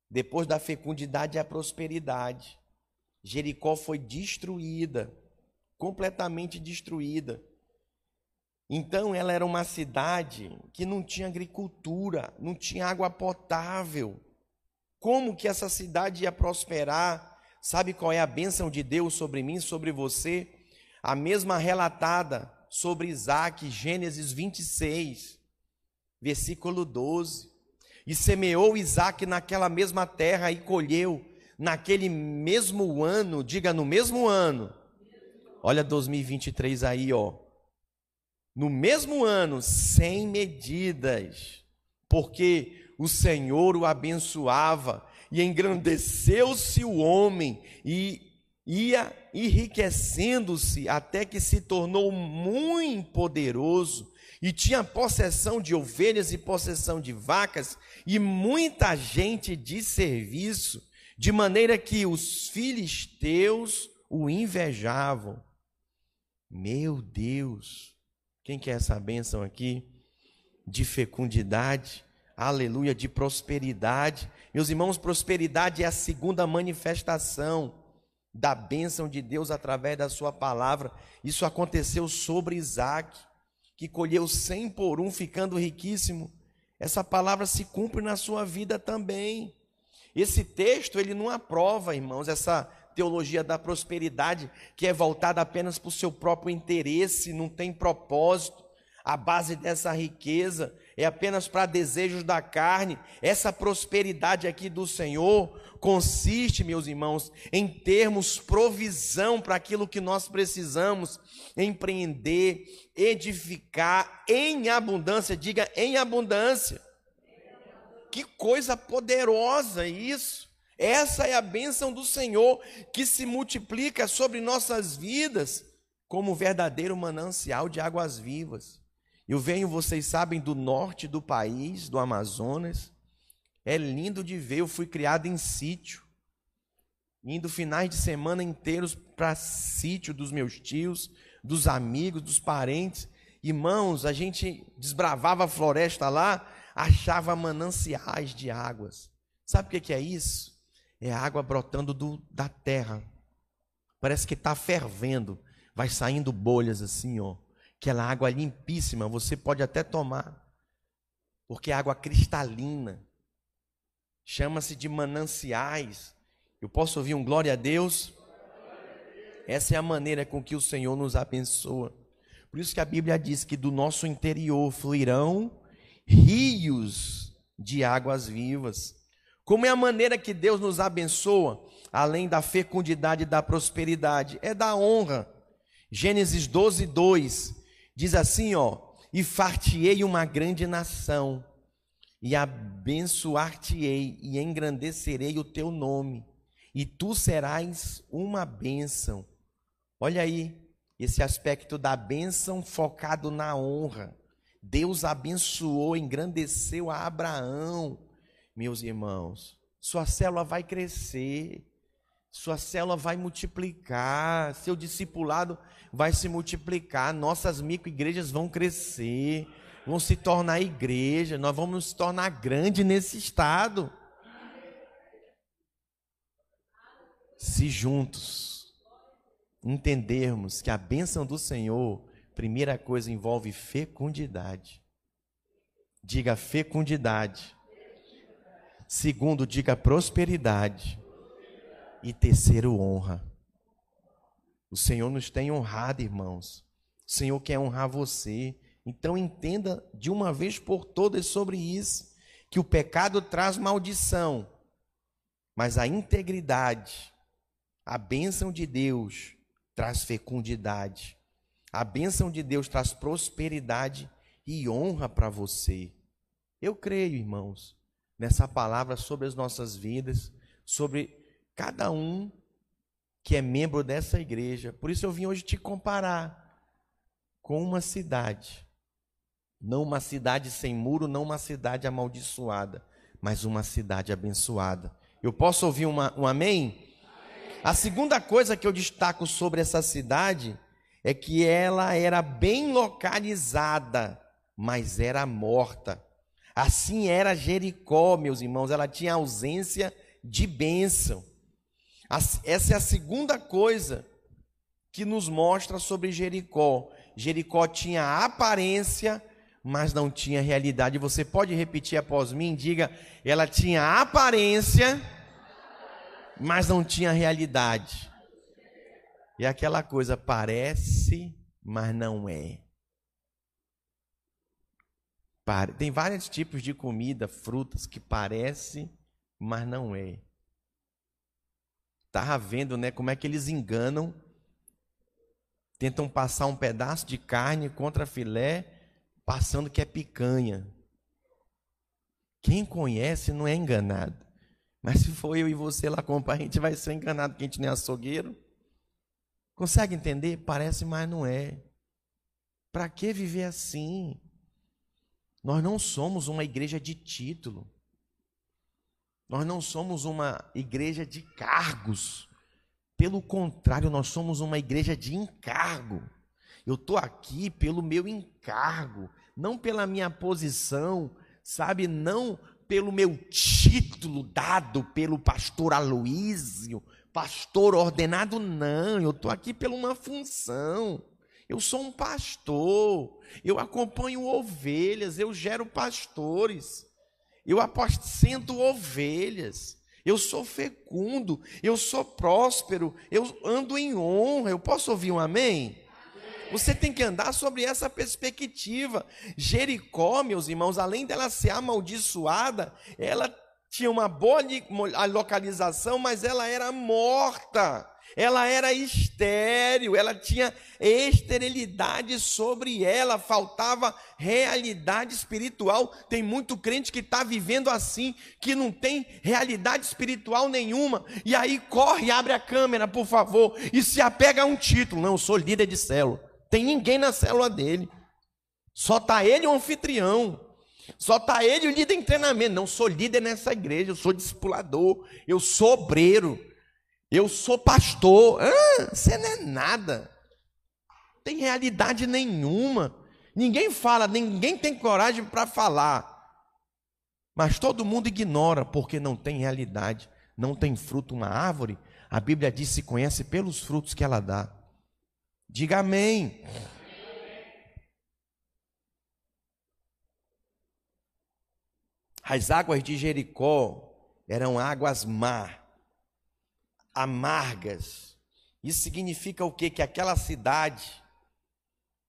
Depois da fecundidade e a prosperidade. Jericó foi destruída, completamente destruída. Então ela era uma cidade que não tinha agricultura, não tinha água potável. Como que essa cidade ia prosperar? Sabe qual é a bênção de Deus sobre mim, sobre você? A mesma relatada sobre Isaac, Gênesis 26, versículo 12. E semeou Isaac naquela mesma terra e colheu naquele mesmo ano, diga no mesmo ano. Olha 2023 aí, ó. No mesmo ano, sem medidas, porque o Senhor o abençoava e engrandeceu-se o homem e ia enriquecendo-se até que se tornou muito poderoso e tinha possessão de ovelhas e possessão de vacas e muita gente de serviço, de maneira que os filisteus o invejavam. Meu Deus, quem quer essa bênção aqui? De fecundidade, aleluia, de prosperidade. Meus irmãos, prosperidade é a segunda manifestação da bênção de Deus através da sua palavra. Isso aconteceu sobre Isaac que colheu cem por um, ficando riquíssimo, essa palavra se cumpre na sua vida também. Esse texto, ele não aprova, irmãos, essa teologia da prosperidade que é voltada apenas para o seu próprio interesse, não tem propósito. a base dessa riqueza é apenas para desejos da carne. Essa prosperidade aqui do Senhor consiste, meus irmãos, em termos provisão para aquilo que nós precisamos empreender, edificar em abundância. Diga em abundância. Que coisa poderosa isso! Essa é a bênção do Senhor que se multiplica sobre nossas vidas como verdadeiro manancial de águas vivas. Eu venho, vocês sabem, do norte do país, do Amazonas. É lindo de ver. Eu fui criado em sítio, indo finais de semana inteiros para sítio dos meus tios, dos amigos, dos parentes. Irmãos, a gente desbravava a floresta lá, achava mananciais de águas. Sabe o que é isso? É água brotando do, da terra. Parece que está fervendo. Vai saindo bolhas assim, ó. Aquela água limpíssima, você pode até tomar. Porque é água cristalina. Chama-se de mananciais. Eu posso ouvir um glória a Deus? Essa é a maneira com que o Senhor nos abençoa. Por isso que a Bíblia diz que do nosso interior fluirão rios de águas vivas. Como é a maneira que Deus nos abençoa, além da fecundidade e da prosperidade? É da honra. Gênesis 12, 2 diz assim: ó, e fartiei uma grande nação, e abençoar-te-ei, e engrandecerei o teu nome, e tu serás uma bênção. Olha aí, esse aspecto da bênção focado na honra. Deus abençoou, engrandeceu a Abraão, meus irmãos. Sua célula vai crescer, sua célula vai multiplicar, seu discipulado vai se multiplicar, nossas micro-igrejas vão crescer, vão se tornar igreja, nós vamos nos tornar grande nesse estado. Se juntos entendermos que a bênção do Senhor Primeira coisa envolve fecundidade. Diga fecundidade. Segundo, diga prosperidade. E terceiro, honra. O Senhor nos tem honrado, irmãos. O Senhor quer honrar você. Então entenda de uma vez por todas sobre isso, que o pecado traz maldição, mas a integridade, a bênção de Deus traz fecundidade. A bênção de Deus traz prosperidade e honra para você. Eu creio, irmãos, nessa palavra sobre as nossas vidas, sobre cada um que é membro dessa igreja. Por isso eu vim hoje te comparar com uma cidade. Não uma cidade sem muro, não uma cidade amaldiçoada, mas uma cidade abençoada. Eu posso ouvir uma, um amém? amém? A segunda coisa que eu destaco sobre essa cidade é que ela era bem localizada, mas era morta. Assim era Jericó, meus irmãos, ela tinha ausência de bênção. Essa é a segunda coisa que nos mostra sobre Jericó. Jericó tinha aparência, mas não tinha realidade. Você pode repetir após mim? Diga, ela tinha aparência, mas não tinha realidade. E aquela coisa parece, mas não é. Tem vários tipos de comida, frutas que parece, mas não é. Estava vendo, né, como é que eles enganam, tentam passar um pedaço de carne contra filé, passando que é picanha. Quem conhece não é enganado. Mas se for eu e você lá comprar, a gente vai ser enganado, porque a gente nem é açougueiro. Consegue entender? Parece, mas não é. Para que viver assim? Nós não somos uma igreja de título. Nós não somos uma igreja de cargos. Pelo contrário, nós somos uma igreja de encargo. Eu estou aqui pelo meu encargo, não pela minha posição, sabe? Não pelo meu título dado pelo pastor Aloísio, pastor ordenado, não, eu estou aqui por uma função. Eu sou um pastor, eu acompanho ovelhas, eu gero pastores, eu apacento ovelhas, eu sou fecundo, eu sou próspero, eu ando em honra. Eu posso ouvir um amém? amém. Você tem que andar sobre essa perspectiva. Jericó, meus irmãos, além dela ser amaldiçoada, ela tinha uma boa localização, mas ela era morta. Ela era estéril, ela tinha esterilidade sobre ela, faltava realidade espiritual. Tem muito crente que está vivendo assim, que não tem realidade espiritual nenhuma, e aí corre, abre a câmera, por favor, e se apega a um título. Não, eu sou líder de célula. Tem ninguém na célula dele, só está ele o anfitrião. Só está ele o líder em treinamento. Não sou líder nessa igreja, eu sou discipulador, eu sou obreiro. Eu sou pastor. Ah, você não é nada. Não tem realidade nenhuma. Ninguém fala, ninguém tem coragem para falar. Mas todo mundo ignora porque não tem realidade, não tem fruto uma árvore. A Bíblia diz se conhece pelos frutos que ela dá. Diga amém. As águas de Jericó eram águas mar amargas. Isso significa o quê? Que aquela cidade,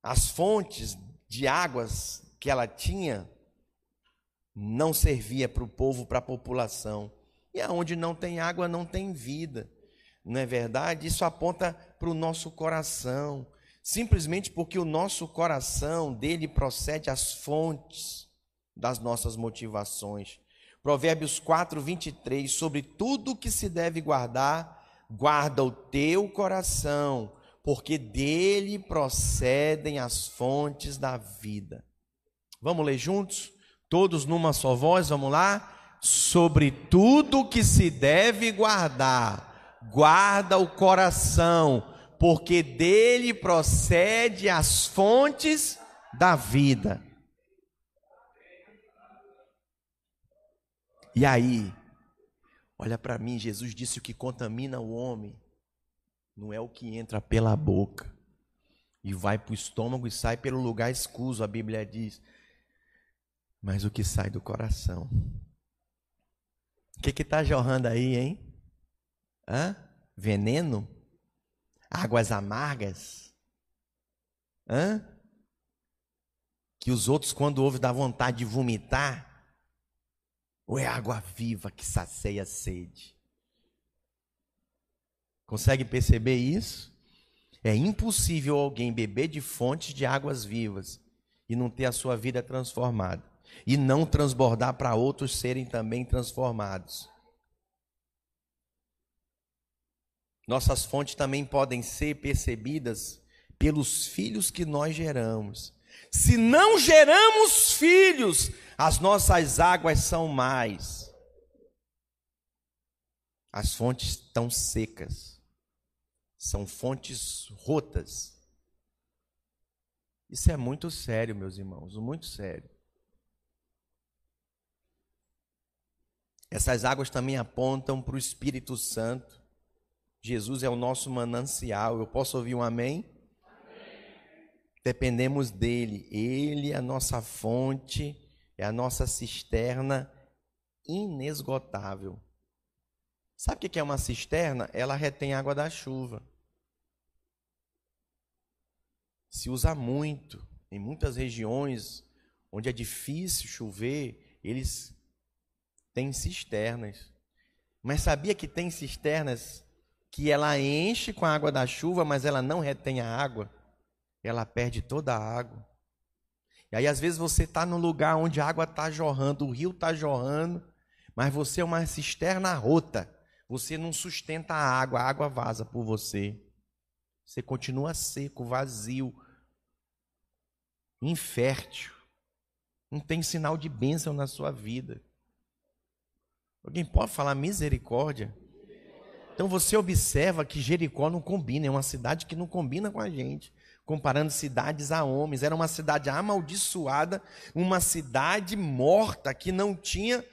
as fontes de águas que ela tinha, não servia para o povo, para a população. E aonde não tem água, não tem vida. Não é verdade? Isso aponta para o nosso coração. Simplesmente porque o nosso coração, dele procede as fontes das nossas motivações. Provérbios 4, 23, sobre tudo que se deve guardar, guarda o teu coração, porque dele procedem as fontes da vida. Vamos ler juntos? Todos numa só voz, vamos lá? Sobre tudo que se deve guardar, guarda o coração, porque dele procede as fontes da vida. E aí, olha para mim, Jesus disse o que contamina o homem não é o que entra pela boca e vai para o estômago e sai pelo lugar escuso, a Bíblia diz, mas o que sai do coração. O que está jorrando aí, hein? Hã? Veneno? Águas amargas? Hã? Que os outros, quando ouvem, dá vontade de vomitar? Ou é água viva que sacia a sede? Consegue perceber isso? É impossível alguém beber de fontes de águas vivas e não ter a sua vida transformada e não transbordar para outros serem também transformados. Nossas fontes também podem ser percebidas pelos filhos que nós geramos. Se não geramos filhos, as nossas águas são mais. As fontes estão secas. São fontes rotas. Isso é muito sério, meus irmãos, muito sério. Essas águas também apontam para o Espírito Santo. Jesus é o nosso manancial. Eu posso ouvir um amém? Dependemos dele. Ele é a nossa fonte, é a nossa cisterna inesgotável. Sabe o que é uma cisterna? Ela retém água da chuva. Se usa muito. Em muitas regiões onde é difícil chover, eles têm cisternas. Mas sabia que tem cisternas que ela enche com a água da chuva, mas ela não retém a água? ela perde toda a água. E aí, às vezes, você está no lugar onde a água está jorrando, o rio está jorrando, mas você é uma cisterna rota. Você não sustenta a água, a água vaza por você. Você continua seco, vazio, infértil. Não tem sinal de bênção na sua vida. Alguém pode falar misericórdia? Então você observa que Jericó não combina, é uma cidade que não combina com a gente comparando cidades a homens. Era uma cidade amaldiçoada, uma cidade morta que não tinha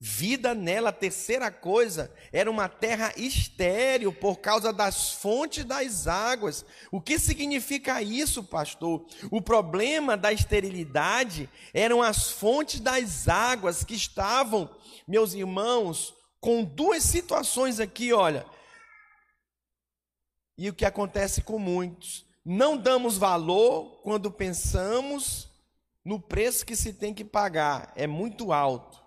vida nela. A terceira coisa, era uma terra estéril por causa das fontes das águas. O que significa isso, pastor? O problema da esterilidade eram as fontes das águas que estavam, meus irmãos, com duas situações aqui, olha. E o que acontece com muitos? Não damos valor quando pensamos no preço que se tem que pagar. É muito alto.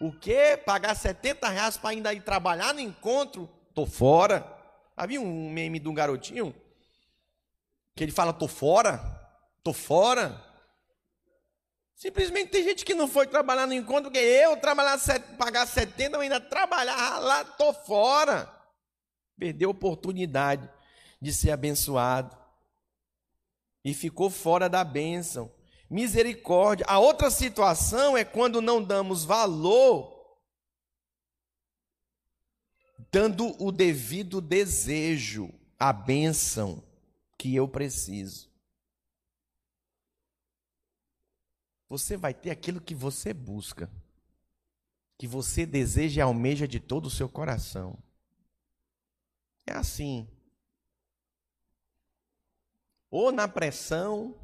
O que? Pagar 70 reais para ainda ir trabalhar no encontro? Tô fora. Havia um meme de um garotinho que ele fala: tô fora, tô fora. Simplesmente tem gente que não foi trabalhar no encontro, porque eu trabalhar, pagar 70, eu ainda trabalhar lá, tô fora. Perdeu a oportunidade de ser abençoado. E ficou fora da bênção. Misericórdia. A outra situação é quando não damos valor, dando o devido desejo, a bênção que eu preciso. Você vai ter aquilo que você busca, que você deseja e almeja de todo o seu coração. É assim. Ou na pressão,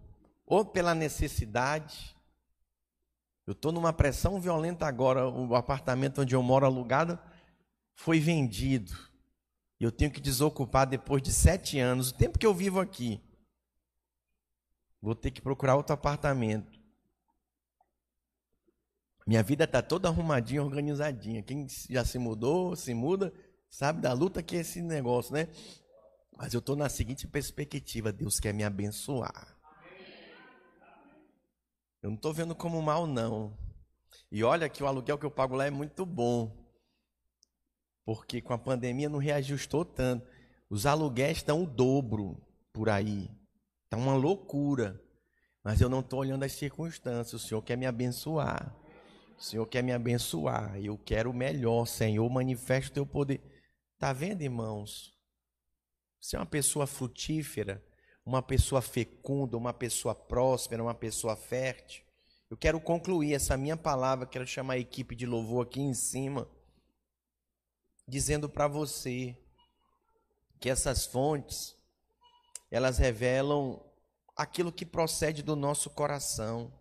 ou pela necessidade. Eu estou numa pressão violenta agora. O apartamento onde eu moro alugado foi vendido. Eu tenho que desocupar depois de sete anos, o tempo que eu vivo aqui. Vou ter que procurar outro apartamento. Minha vida está toda arrumadinha, organizadinha. Quem já se mudou, se muda, sabe da luta que é esse negócio, né? Mas eu estou na seguinte perspectiva: Deus quer me abençoar. Eu não estou vendo como mal, não. E olha que o aluguel que eu pago lá é muito bom. Porque com a pandemia não reajustou tanto. Os aluguéis estão o dobro por aí. Está uma loucura. Mas eu não estou olhando as circunstâncias. O Senhor quer me abençoar. O Senhor quer me abençoar. Eu quero o melhor, Senhor. Manifesta o teu poder. Está vendo, irmãos? Você é uma pessoa frutífera uma pessoa fecunda, uma pessoa próspera, uma pessoa fértil. Eu quero concluir essa minha palavra, quero chamar a equipe de louvor aqui em cima, dizendo para você que essas fontes, elas revelam aquilo que procede do nosso coração.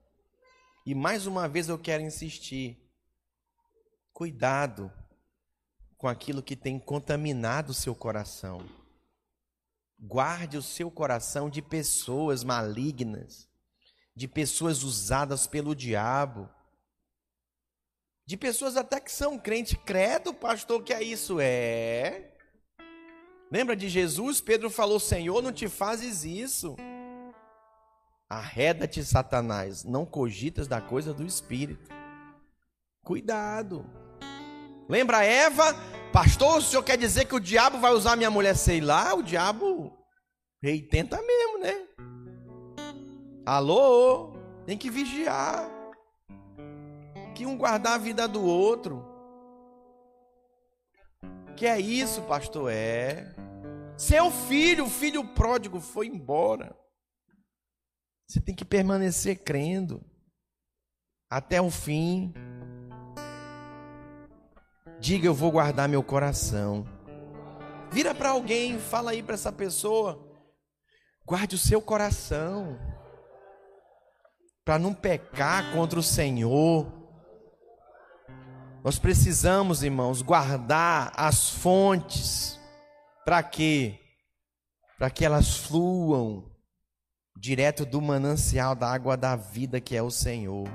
E mais uma vez eu quero insistir: cuidado com aquilo que tem contaminado o seu coração. Guarde o seu coração de pessoas malignas, de pessoas usadas pelo diabo, de pessoas até que são crentes. Credo, pastor, que é isso? É. Lembra de Jesus? Pedro falou: Senhor, não te fazes isso. Arreda-te, Satanás, não cogitas da coisa do espírito. Cuidado. Lembra Eva? Pastor, o senhor quer dizer que o diabo vai usar minha mulher? Sei lá, o diabo rei tenta mesmo, né? Alô, tem que vigiar. Que um guardar a vida do outro. Que é isso, pastor? É. Seu filho, o filho pródigo, foi embora. Você tem que permanecer crendo até o fim. Diga, eu vou guardar meu coração. Vira para alguém, fala aí para essa pessoa. Guarde o seu coração. Para não pecar contra o Senhor. Nós precisamos, irmãos, guardar as fontes. Para quê? Para que elas fluam direto do manancial da água da vida que é o Senhor.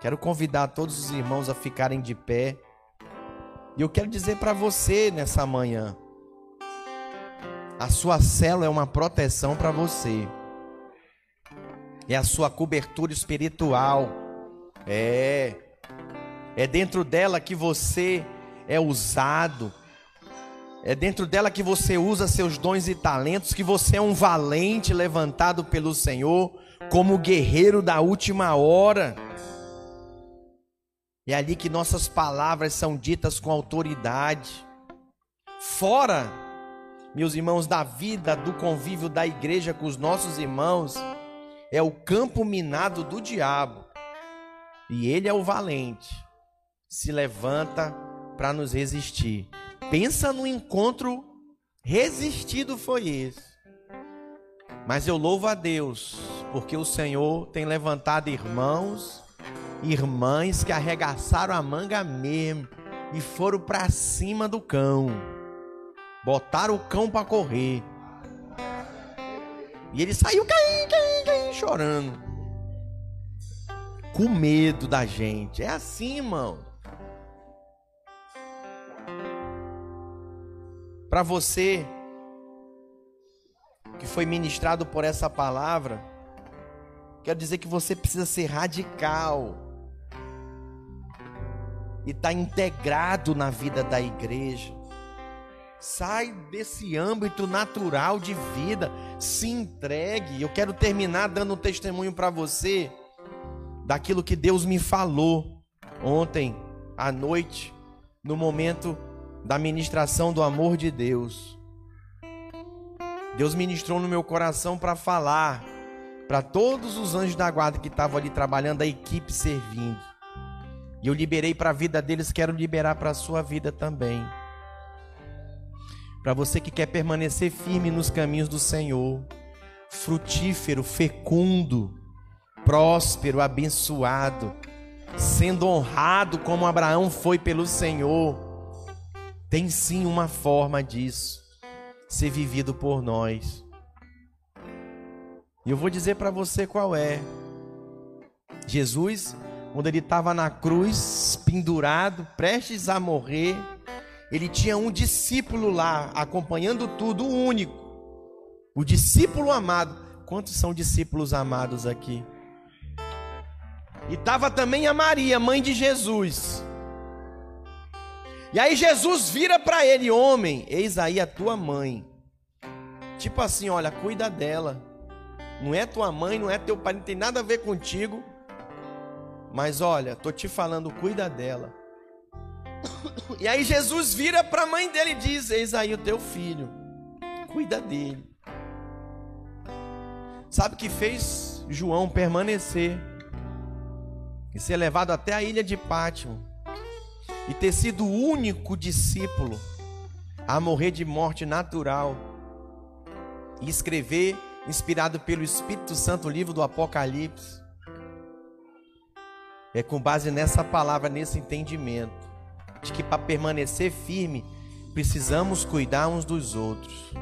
Quero convidar todos os irmãos a ficarem de pé. E eu quero dizer para você nessa manhã: a sua célula é uma proteção para você, é a sua cobertura espiritual, é, é dentro dela que você é usado, é dentro dela que você usa seus dons e talentos, que você é um valente levantado pelo Senhor como guerreiro da última hora. É ali que nossas palavras são ditas com autoridade. Fora, meus irmãos, da vida, do convívio da igreja com os nossos irmãos, é o campo minado do diabo. E ele é o valente. Se levanta para nos resistir. Pensa no encontro resistido foi esse. Mas eu louvo a Deus, porque o Senhor tem levantado irmãos irmãs que arregaçaram a manga mesmo e foram para cima do cão. Botaram o cão para correr. E ele saiu caindo, caindo, caindo, chorando. Com medo da gente. É assim, irmão. Para você que foi ministrado por essa palavra, quero dizer que você precisa ser radical e estar tá integrado na vida da igreja. Sai desse âmbito natural de vida, se entregue. Eu quero terminar dando um testemunho para você daquilo que Deus me falou ontem à noite, no momento da ministração do amor de Deus. Deus ministrou no meu coração para falar para todos os anjos da guarda que estavam ali trabalhando, a equipe servindo. E eu liberei para a vida deles, quero liberar para a sua vida também. Para você que quer permanecer firme nos caminhos do Senhor, frutífero, fecundo, próspero, abençoado, sendo honrado como Abraão foi pelo Senhor. Tem sim uma forma disso ser vivido por nós. E eu vou dizer para você qual é. Jesus, quando ele estava na cruz, pendurado, prestes a morrer, ele tinha um discípulo lá, acompanhando tudo, o único. O discípulo amado. Quantos são discípulos amados aqui? E estava também a Maria, mãe de Jesus. E aí Jesus vira para ele, homem, eis aí a tua mãe. Tipo assim, olha, cuida dela. Não é tua mãe, não é teu pai, não tem nada a ver contigo. Mas olha, tô te falando, cuida dela. E aí Jesus vira para a mãe dele e diz: Eis aí o teu filho, cuida dele. Sabe o que fez João permanecer e ser levado até a ilha de Pátimo e ter sido o único discípulo a morrer de morte natural e escrever, inspirado pelo Espírito Santo, o livro do Apocalipse? É com base nessa palavra, nesse entendimento de que para permanecer firme, precisamos cuidar uns dos outros.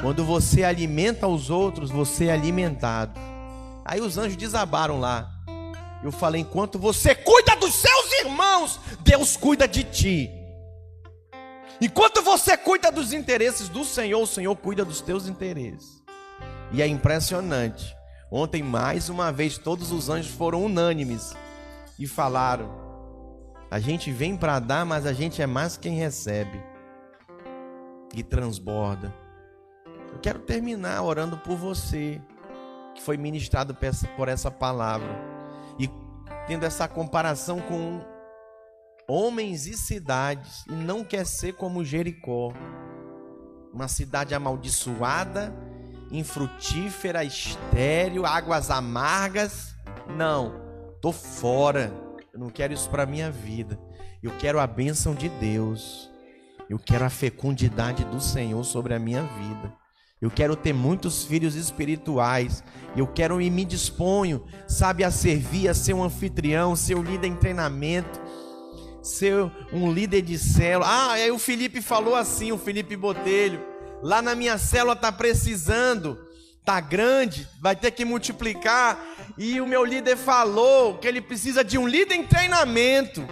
Quando você alimenta os outros, você é alimentado. Aí os anjos desabaram lá. Eu falei: enquanto você cuida dos seus irmãos, Deus cuida de ti. Enquanto você cuida dos interesses do Senhor, o Senhor cuida dos teus interesses. E é impressionante. Ontem, mais uma vez, todos os anjos foram unânimes e falaram: a gente vem para dar, mas a gente é mais quem recebe e transborda. Eu quero terminar orando por você que foi ministrado por essa palavra e tendo essa comparação com homens e cidades e não quer ser como Jericó, uma cidade amaldiçoada, infrutífera, estéril, águas amargas. Não, tô fora. Eu não quero isso para minha vida. Eu quero a bênção de Deus. Eu quero a fecundidade do Senhor sobre a minha vida. Eu quero ter muitos filhos espirituais. Eu quero e me disponho, sabe, a servir, a ser um anfitrião, ser um líder em treinamento, ser um líder de célula. Ah, aí o Felipe falou assim, o Felipe Botelho. Lá na minha célula tá precisando tá grande, vai ter que multiplicar. E o meu líder falou que ele precisa de um líder em treinamento.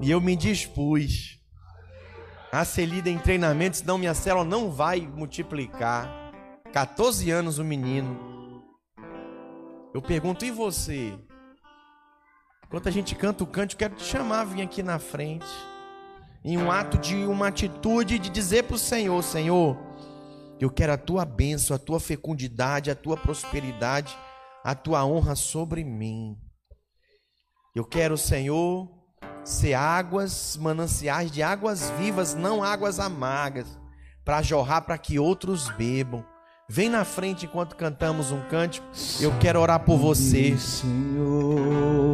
E eu me dispus a ser líder em treinamento, senão minha célula não vai multiplicar. 14 anos o menino. Eu pergunto, e você? Enquanto a gente canta o cântico, quero te chamar, vir aqui na frente. Em um ato de uma atitude de dizer para o Senhor: Senhor, eu quero a tua bênção, a tua fecundidade, a tua prosperidade, a tua honra sobre mim. Eu quero, Senhor, ser águas, mananciais de águas vivas, não águas amargas, para jorrar para que outros bebam. Vem na frente enquanto cantamos um cântico. Eu quero orar por você. Senhor